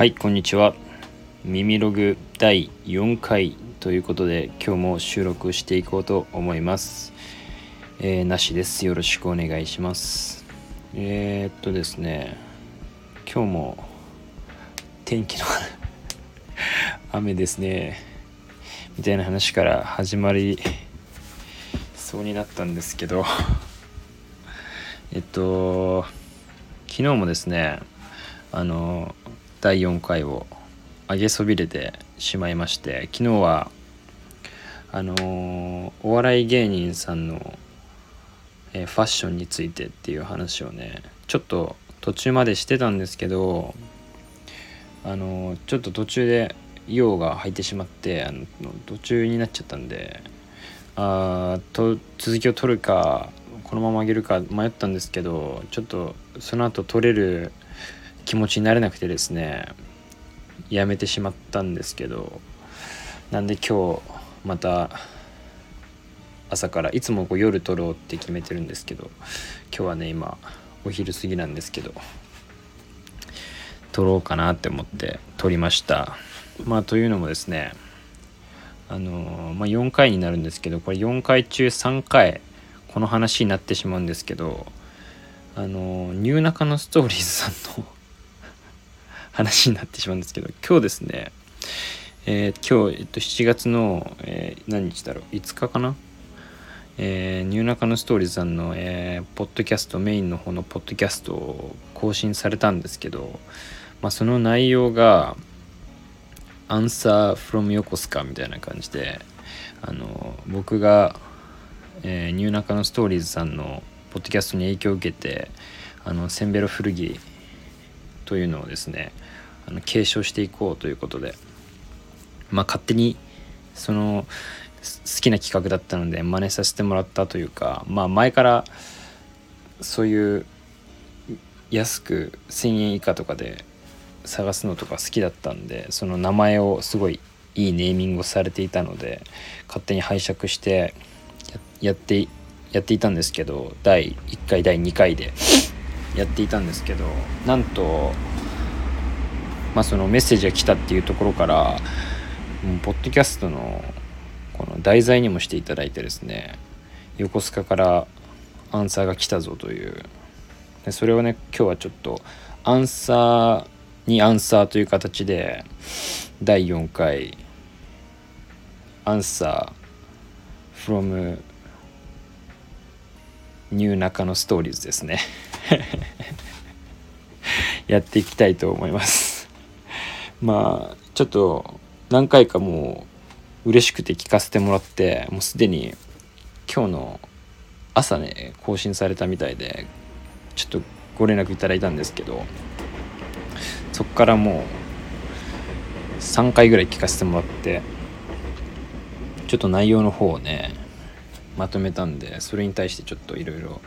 はいこんにちは。耳ログ第4回ということで今日も収録していこうと思います。えー、なしです。よろしくお願いします。えー、っとですね今日も天気の 雨ですね。みたいな話から始まりそうになったんですけど。えっと昨日もですねあの第4回を上げそびれてしまいまして昨日はあのお笑い芸人さんの、えー、ファッションについてっていう話をねちょっと途中までしてたんですけどあのちょっと途中で用が入ってしまってあの途中になっちゃったんであと続きを取るかこのまま上げるか迷ったんですけどちょっとその後取れる気持ちになれなくてですねやめてしまったんですけどなんで今日また朝からいつもこう夜撮ろうって決めてるんですけど今日はね今お昼過ぎなんですけど撮ろうかなって思って撮りました。まあというのもですねあのまあ、4回になるんですけどこれ4回中3回この話になってしまうんですけどあのニューナカのストーリーズさんの話になってしまうんですけど今日ですね、えー、今日、えっと、7月の、えー、何日だろう5日かな？えー、ニューナカのストーリーズさんの、えー、ポッドキャストメインの方のポッドキャストを更新されたんですけど、まあ、その内容が「Answer from 横須賀」みたいな感じであの僕が、えー、ニューナカのストーリーズさんのポッドキャストに影響を受けてあのセンベロ古着というのをですねあの継承していこうということでまあ勝手にその好きな企画だったので真似させてもらったというかまあ前からそういう安く1,000円以下とかで探すのとか好きだったんでその名前をすごいいいネーミングをされていたので勝手に拝借してやってやっていたんですけど第1回第2回でやっていたんですけどなんと、まあ、そのメッセージが来たっていうところからポッドキャストのこの題材にもしていただいてですね横須賀からアンサーが来たぞという。でそれをね今日はちょっとアンサーにアンサーという形で第4回アンサー from ニューナカのストーリーズですね。やっていきたいと思います。まあちょっと何回かもう嬉しくて聞かせてもらってもうすでに今日の朝ね更新されたみたいでちょっとご連絡いただいたんですけどそっからもう3回ぐらい聞かせてもらってちょっと内容の方をねまとめたんでそれに対してちょっといろいろ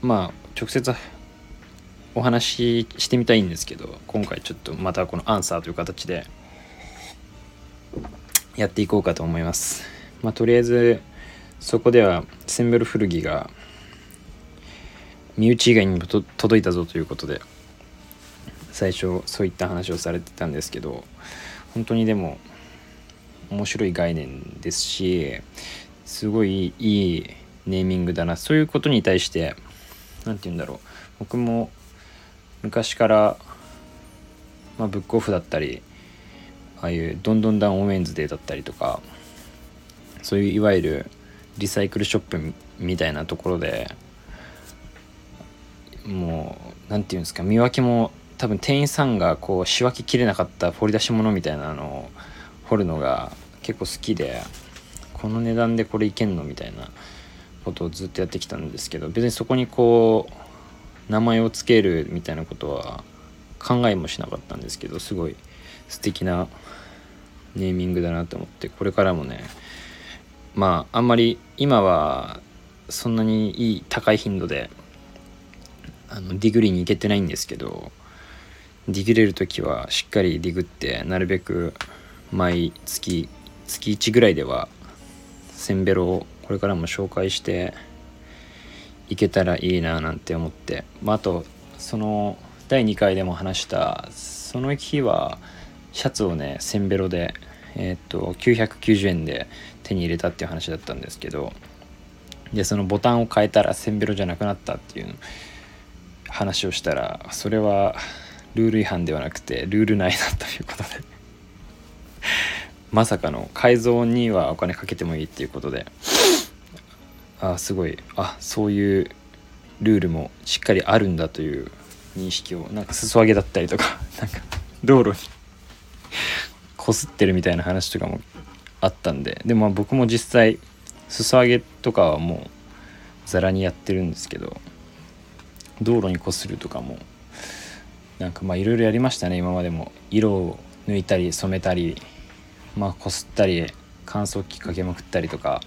まあ直接お話ししてみたいんですけど今回ちょっとまたこのアンサーという形でやっていこうかと思います。まあとりあえずそこではセンベル古着が身内以外にも届いたぞということで最初そういった話をされてたんですけど本当にでも面白い概念ですしすごいいいネーミングだなそういうことに対して何て言うんだろう。僕も昔から、まあ、ブックオフだったりああいうどんどんダンオメンズデーだったりとかそういういわゆるリサイクルショップみたいなところでもう何て言うんですか見分けも多分店員さんがこう仕分けきれなかった掘り出し物みたいなのを掘るのが結構好きでこの値段でこれいけんのみたいなことをずっとやってきたんですけど別にそこにこう名前を付けるみたいなことは考えもしなかったんですけどすごい素敵なネーミングだなと思ってこれからもねまああんまり今はそんなにいい高い頻度であのディグりに行けてないんですけどディグれる時はしっかりディグってなるべく毎月1ぐらいではセンベロをこれからも紹介していけたらいいななんて思って、まあ、あとその第2回でも話したその日はシャツをねセンベロでえー、っと990円で手に入れたっていう話だったんですけど。でそのボタンを変えたらセンベロじゃなくなったっていう話をしたらそれはルール違反ではなくてルール内だということで。まさかの改造にはお金かけてもいいっていうことで。あすごい。あそういうルールもしっかりあるんだという認識をなんか裾上げだったりとか なんか道路にこすってるみたいな話とかもあったんででも僕も実際裾上げとかはもうざらにやってるんですけど道路にこするとかもなんかまあいろいろやりましたね今までも。色を抜いたり染めたりまあこすったり乾燥機かけまくったりとか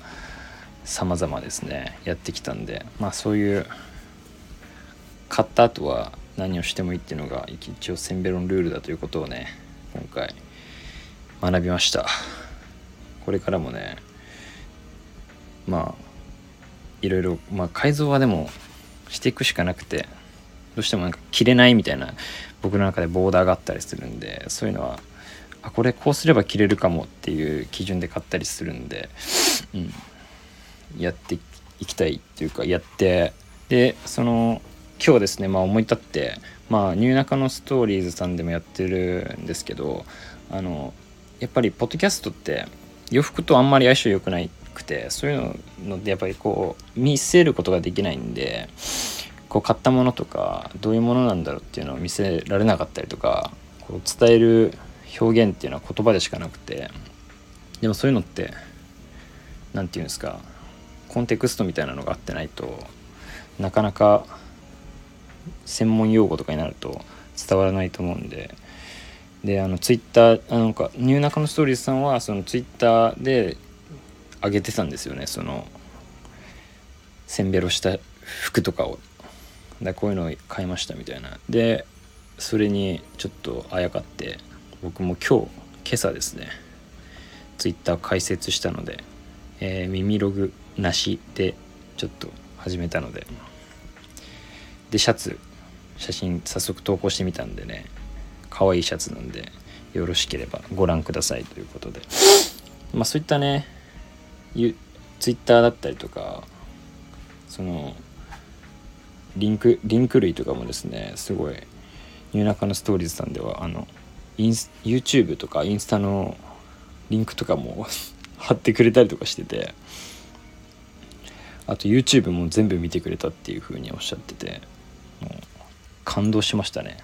様々ですねやってきたんでまあそういう買った後は何をしてもいいっていうのが一応センベロンルールだということをね今回学びました。これからもねまあいろいろまあ改造はでもしていくしかなくてどうしてもなんか着れないみたいな僕の中でボーダーがあったりするんでそういうのはあこれこうすれば着れるかもっていう基準で買ったりするんで、うん、やっていきたいっていうかやってでその今日ですねまあ思い立ってまあニューナカのストーリーズさんでもやってるんですけどあのやっぱりポッドキャストって洋服とあんまり相性良くないくてそういうのでやっぱりこう見せることができないんでこう買ったものとかどういうものなんだろうっていうのを見せられなかったりとかこう伝える表現っていうのは言葉でしかなくてでもそういうのって何て言うんですかコンテクストみたいなのがあってないとなかなか専門用語とかになると伝わらないと思うんで。であのツイッターなんかニューナカのストーリーズさんはそのツイッターで上げてたんですよね。そのせんべろした服とかを。だこういうのを買いましたみたいな。でそれにちょっとあやかって僕も今日今朝ですねツイッター開設したので、えー、耳ログなしでちょっと始めたので。でシャツ。写真早速投稿してみたんでね。可愛いシャツなんでよろしければご覧くださいということで。まあそういったねツイッターだったりとかそのリンクリンク類とかもですねすごいニューナカのストーリーズさんではあのインス YouTube とかインスタのリンクとかも 貼ってくれたりとかしてて。あと YouTube も全部見てくれたっていう風におっしゃっててもう感動しましたね。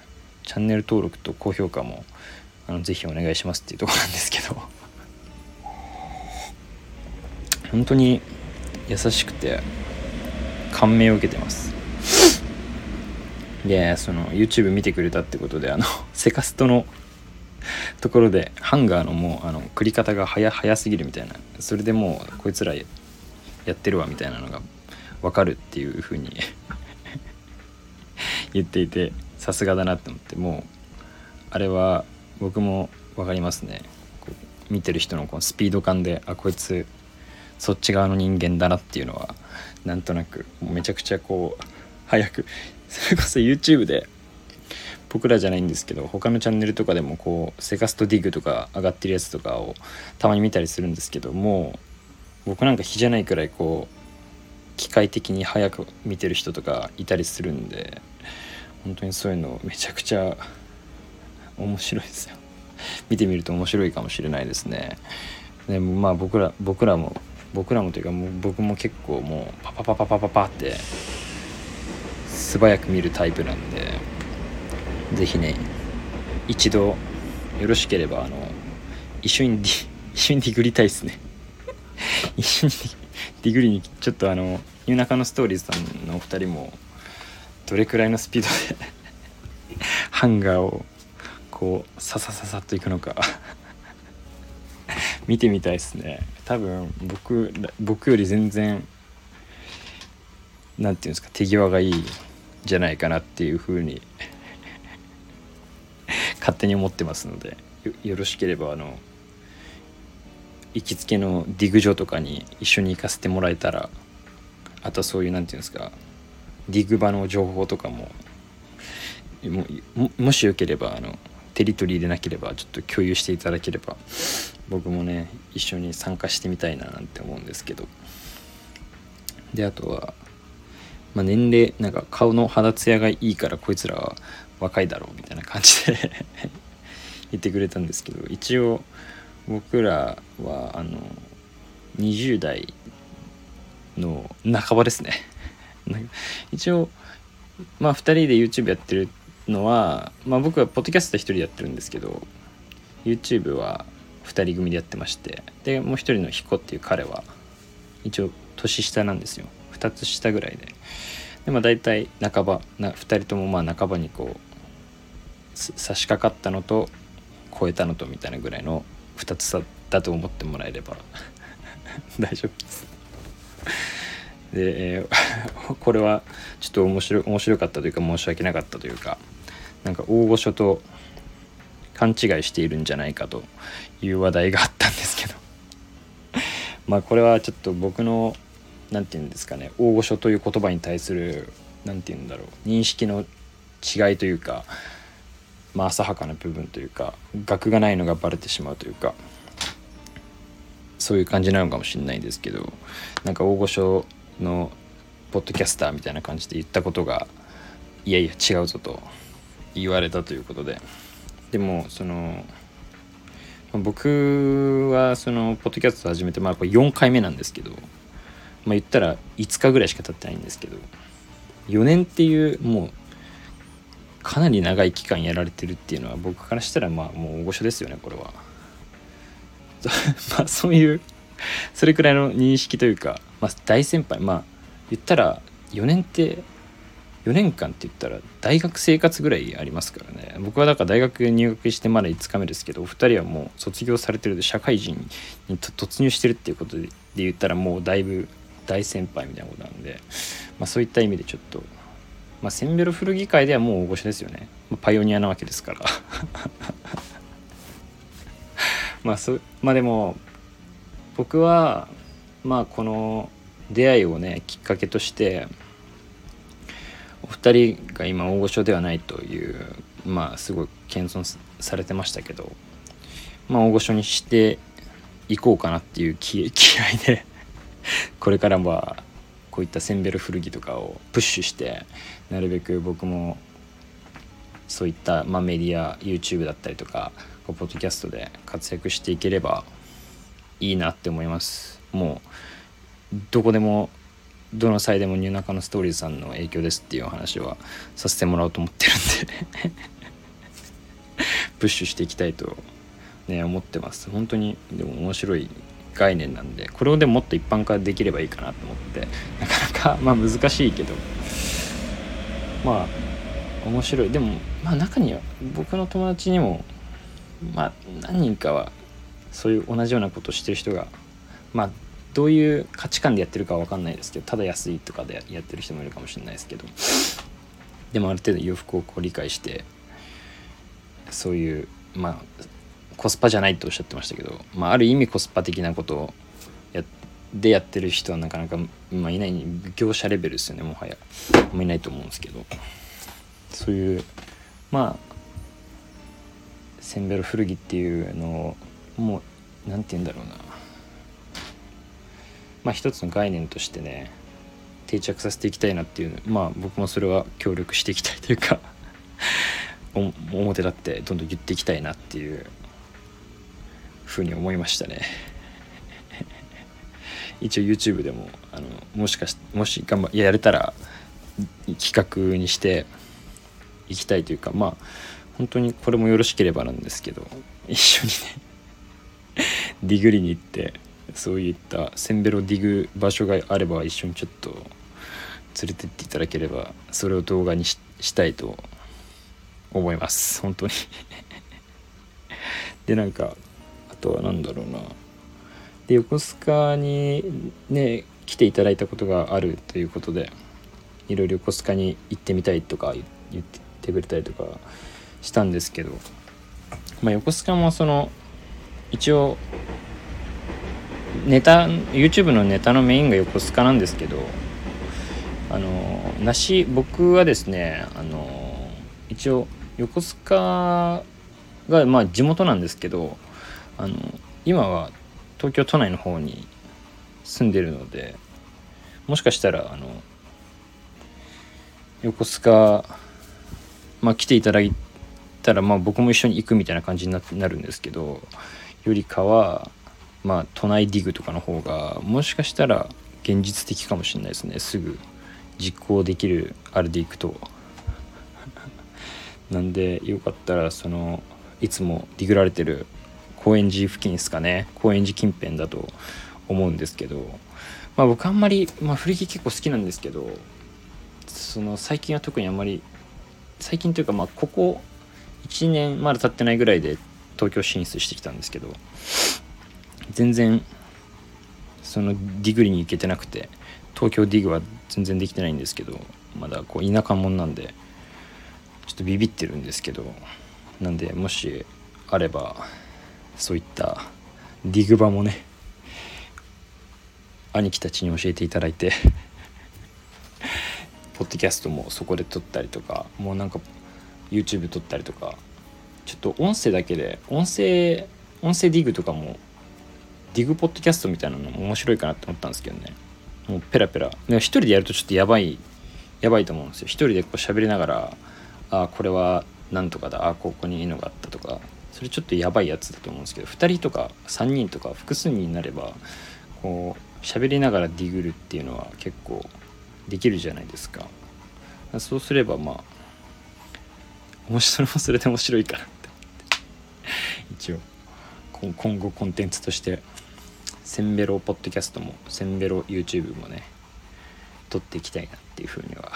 チャンネル登録と高評価もあのぜひお願いしますっていうとこなんですけど。本当に優しくて感銘を受けてます。でその YouTube 見てくれたってことであのセカストのところでハンガーのもうあの繰り方が早早すぎるみたいな。それでもうこいつらやってるわみたいなのが分かるっていう風に 言っていてさすがだなって思ってもうあれは僕も分かりますね。見てる人のこのスピード感であこいつそっち側の人間だなっていうのはなんとなくめちゃくちゃこう早く それこそ YouTube で僕らじゃないんですけど他のチャンネルとかでもこうセカストディグとか上がってるやつとかをたまに見たりするんですけどもう僕なんか比じゃないくらいこう機械的に早く見てる人とかいたりするんで本当にそういうのめちゃくちゃ面白いですよ。見てみると面白いかもしれないですね。でもまあ僕ら僕らも僕らもというかもう僕も結構もうパパパパパパパって素早く見るタイプなんで是非ね一度よろしければあの一緒に一緒にディグりたいですね。一緒にディグリにちょっとあのニューナカのストーリーズさんのお二人もどれくらいのスピードで ハンガーをこうささささっといくのか 見てみたいですね。多分僕僕より全然何て言うんですか手際がいいじゃないかなっていうふうに 勝手に思ってますのでよよろしければあの行きつけのディグ場とかに一緒に行かせてもらえたらあとはそういう何て言うんですかディグ場の情報とかもももしよければあのテリトリーでなければちょっと共有していただければ僕もね一緒に参加してみたいななんて思うんですけど。であとは、まあ、年齢なんか顔の肌ツヤがいいからこいつらは若いだろうみたいな感じで 言ってくれたんですけど一応僕らはあの20代の半ばですね。一応まあ2人で YouTube やってるのは、まあ、僕はポッドキャスト1人でやってるんですけど YouTube は2人組でやってましてでもう1人のヒコっていう彼は一応年下なんですよ。2つ下ぐらいで。でまあ大体半ばな2人ともまあ半ばにこう差し掛かったのと超えたのとみたいなぐらいの2つ差だと思ってもらえれば。大丈夫です。で、えー、これはちょっと面白面白かったというか申し訳なかったというかなんか大御所と勘違いしているんじゃないかという話題があったんですけど。まあこれはちょっと僕の何て言うんですかね大御所という言葉に対する何て言うんだろう認識の違いというか、まあ、浅はかな部分というか学がないのがバレてしまうというかそういう感じなのかもしれないですけどなんか大御所のポッドキャスターみたいな感じで言ったことがいやいや違うぞと言われたということで。でもその僕はそのポッドキャスト始めてまあこれ4回目なんですけどまあ言ったら5日ぐらいしか経ってないんですけど4年っていうもうかなり長い期間やられてるっていうのは僕からしたらまあもう大御所ですよねこれは。まあそういうそれくらいの認識というか、まあ、大先輩まあ言ったら4年って4年間って言ったら大学生活ぐらいありますからね僕はだから大学入学してまだ5日目ですけどお二人はもう卒業されてる社会人に突入してるっていうことで言ったらもうだいぶ大先輩みたいなことなんで、まあ、そういった意味でちょっと、まあ、センベロ古着会ではもう大御所ですよね、まあ、パイオニアなわけですから。まあそまあでも僕はまあこの出会いをねきっかけとしてお二人が今大御所ではないというまあすごい謙遜されてましたけどまあ大御所にしていこうかなっていう気 気合でこれからはこういったセンベル古着とかをプッシュしてなるべく僕もそういった、まあ、メディア YouTube だったりとかポッドキャストで活躍していければいいなって思います。もうどこでもどの際でもニューナカのストーリーズさんの影響ですっていうお話はさせてもらおうと思ってるんで プッシュしていきたいとね思ってます。本当にでも面白い概念なんでこれをでももっと一般化できればいいかなと思ってなかなか まあ難しいけどまあ面白い。でもまあ中には僕の友達にもまあ何人かはそういう同じようなことをしてる人がまあどういう価値観でやってるかは分かんないですけどただ安いとかでやってる人もいるかもしれないですけどでもある程度洋服をこう理解してそういうまあコスパじゃないとおっしゃってましたけど、まあ、ある意味コスパ的なことをやでやってる人はなかなか、まあ、いない業者レベルですよねもはや。もういないと思うんですけど。そういうまあセンベロ古着っていうのをもう何て言うんだろうな。まあ一つの概念としてね定着させていきたいなっていうまあ僕もそれは協力していきたいというか表立ってどんどん言っていきたいなっていうふうに思いましたね。一応 YouTube でもあのもしかしもし頑張やれたら企画にしていきたいというかまあ本当にこれもよろしければなんですけど一緒にね ディグりに行ってそういったセンベロディグ場所があれば一緒にちょっと連れてっていただければそれを動画にしたいと思います。本当に。でなんかとは何だろうな。で横須賀にね来ていただいたことがあるということでいろいろ横須賀に行ってみたいとか言ってくれたりとかしたんですけど、まあ、横須賀もその一応ネタ YouTube のネタのメインが横須賀なんですけどあの梨僕はですねあの一応横須賀がまあ地元なんですけどあの今は東京都内の方に住んでるのでもしかしたらあの横須賀、まあ、来ていただいたら、まあ、僕も一緒に行くみたいな感じになるんですけどよりかは、まあ、都内ディグとかの方がもしかしたら現実的かもしれないですね。すぐ実行できるあれでいくと。なんでよかったらそのいつもディグられてる高円寺付近ですかね。高円寺近辺だと思うんですけど。まあ僕あんまり、まあ、古着結構好きなんですけどその最近は特にあんまり最近というかまあここ1年まだ経ってないぐらいで東京進出してきたんですけど全然そのディグリに行けてなくて東京ディグは全然できてないんですけどまだこう田舎者なんでちょっとビビってるんですけどなんでもしあればそういったディグ場もね兄貴たちに教えていただいて ポッドキャストもそこで撮ったりとかもうなんか YouTube 撮ったりとかちょっと音声だけで音声音声ディグとかもディグポッドキャストみたいなのも面白いかなって思ったんですけどね。もうペラペラ。一人でやるとちょっとやばいやばいと思うんですよ。一人でこう喋りながらああこれはなんとかだああここにいいのがあったとかそれちょっとやばいやつだと思うんですけど2人とか3人とか複数人になればこう喋りながらディグルっていうのは結構できるじゃないですか。そうすればまあ面白それもそれで面白いかなって。一応今後コンテンツとしてセンベロポッドキャストもセンベロ YouTube もね撮っていきたいなっていうふうには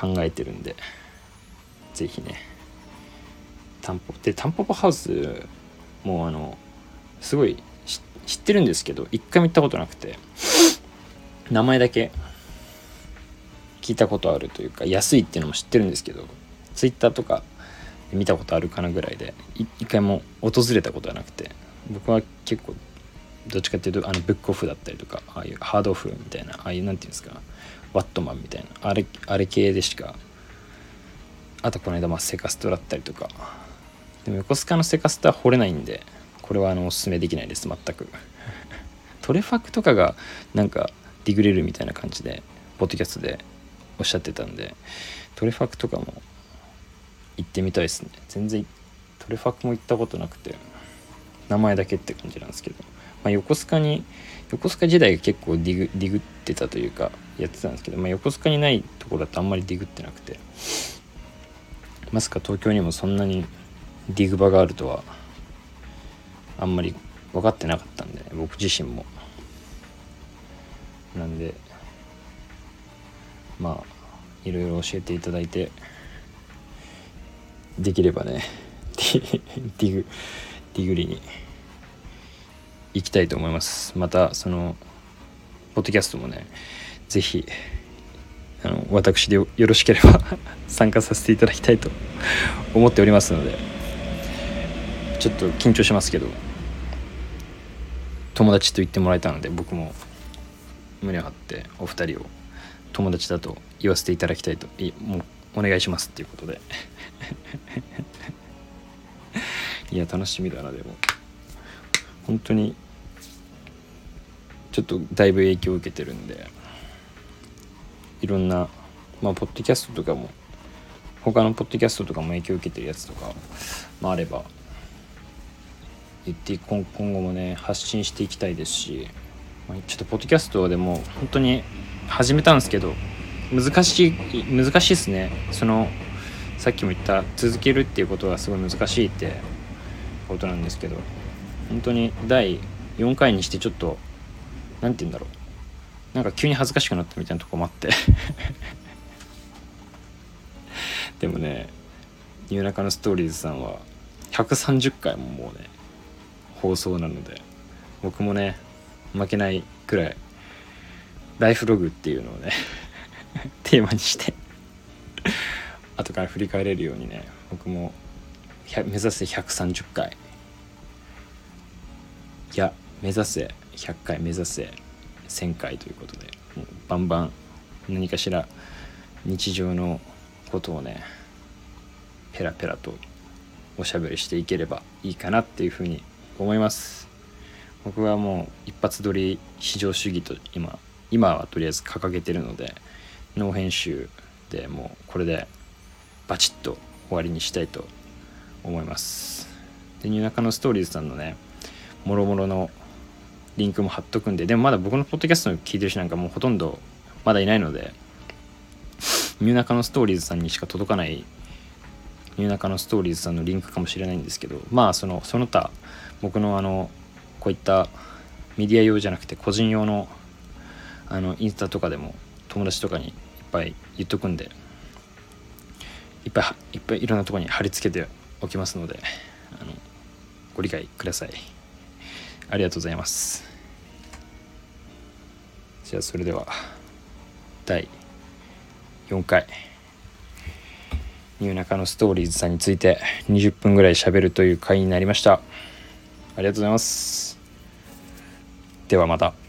考えてるんで是非ねタンポでタンポポハウスもうあのすごい知ってるんですけど一回も行ったことなくて。名前だけ聞いたことあるというか安いっていうのも知ってるんですけど Twitter とか見たことあるかなぐらいで一回も訪れたことはなくて。僕は結構どっちかっていうとあのブックオフだったりとかああいうハードオフみたいなああいうなんていうんですかワットマンみたいなあれあれ系でしかあとこの間まあセカストだったりとかでも横須賀のセカストは掘れないんでこれはあのおすすめできないです全く。トレファクとかがなんかディグレるみたいな感じでポッドキャストでおっしゃってたんでトレファクとかも行ってみたいですね。全然トレファクも行ったことなくて名前だけって感じなんですけど、まあ、横須賀に横須賀時代が結構ディグディグってたというかやってたんですけど、まあ、横須賀にないところだとあんまりディグってなくて。まさか東京にもそんなにディグ場があるとはあんまり分かってなかったんで、ね、僕自身も。なんでまあいろいろ教えていただいてできればね ディグディグリに行きたいと思います。またそのポッドキャストもね是非あの私でよろしければ 参加させていただきたいと思っておりますので。ちょっと緊張しますけど友達と言ってもらえたので僕も胸を張ってお二人を友達だと言わせていただきたいといもうお願いしますっていうことで。いや楽しみだなでも。本当にちょっとだいぶ影響を受けてるんでいろんなまあポッドキャストとかも他のポッドキャストとかも影響を受けてるやつとか、まあ、あれば言って今後もね発信していきたいですし、ちょっとポッドキャストでも本当に始めたんですけど難しい難しいですね。そのさっきも言った続けるっていうことがすごい難しいってことなんですけど本当に第4回にしてちょっと何て言うんだろう。なんか急に恥ずかしくなったみたいなとこもあって。でもね「ニューナカのストーリーズ」さんは130回ももうね放送なので僕もね負けないくらいライフログっていうのをね テーマにして後から振り返れるようにね僕も目指せ130回い。や目指せ100回目指せ1000回ということでもうバンバン何かしら日常のことをねペラペラとおしゃべりしていければいいかなっていうふうに思います。僕はもう一発撮り至上主義と今今はとりあえず掲げてるのでノー編集でもうこれでバチッと終わりにしたいと思います。でニューナカのストーリーズさんのねもろもろのリンクも貼っとくんででもまだ僕のポッドキャストの聞いてる人なんかもうほとんどまだいないのでニューナカのストーリーズさんにしか届かないニューナカのストーリーズさんのリンクかもしれないんですけどまあそのその他僕のあのこういったメディア用じゃなくて個人用のあのインスタとかでも友達とかにいっぱい言っとくんでいっぱいいっぱいいろんなとこに貼り付けておきますのであのご理解ください。ありがとうございます。じゃあそれでは第4回。ニューナカのストーリーズさんについて20分ぐらい喋るという回になりました。ありがとうございます。ではまた。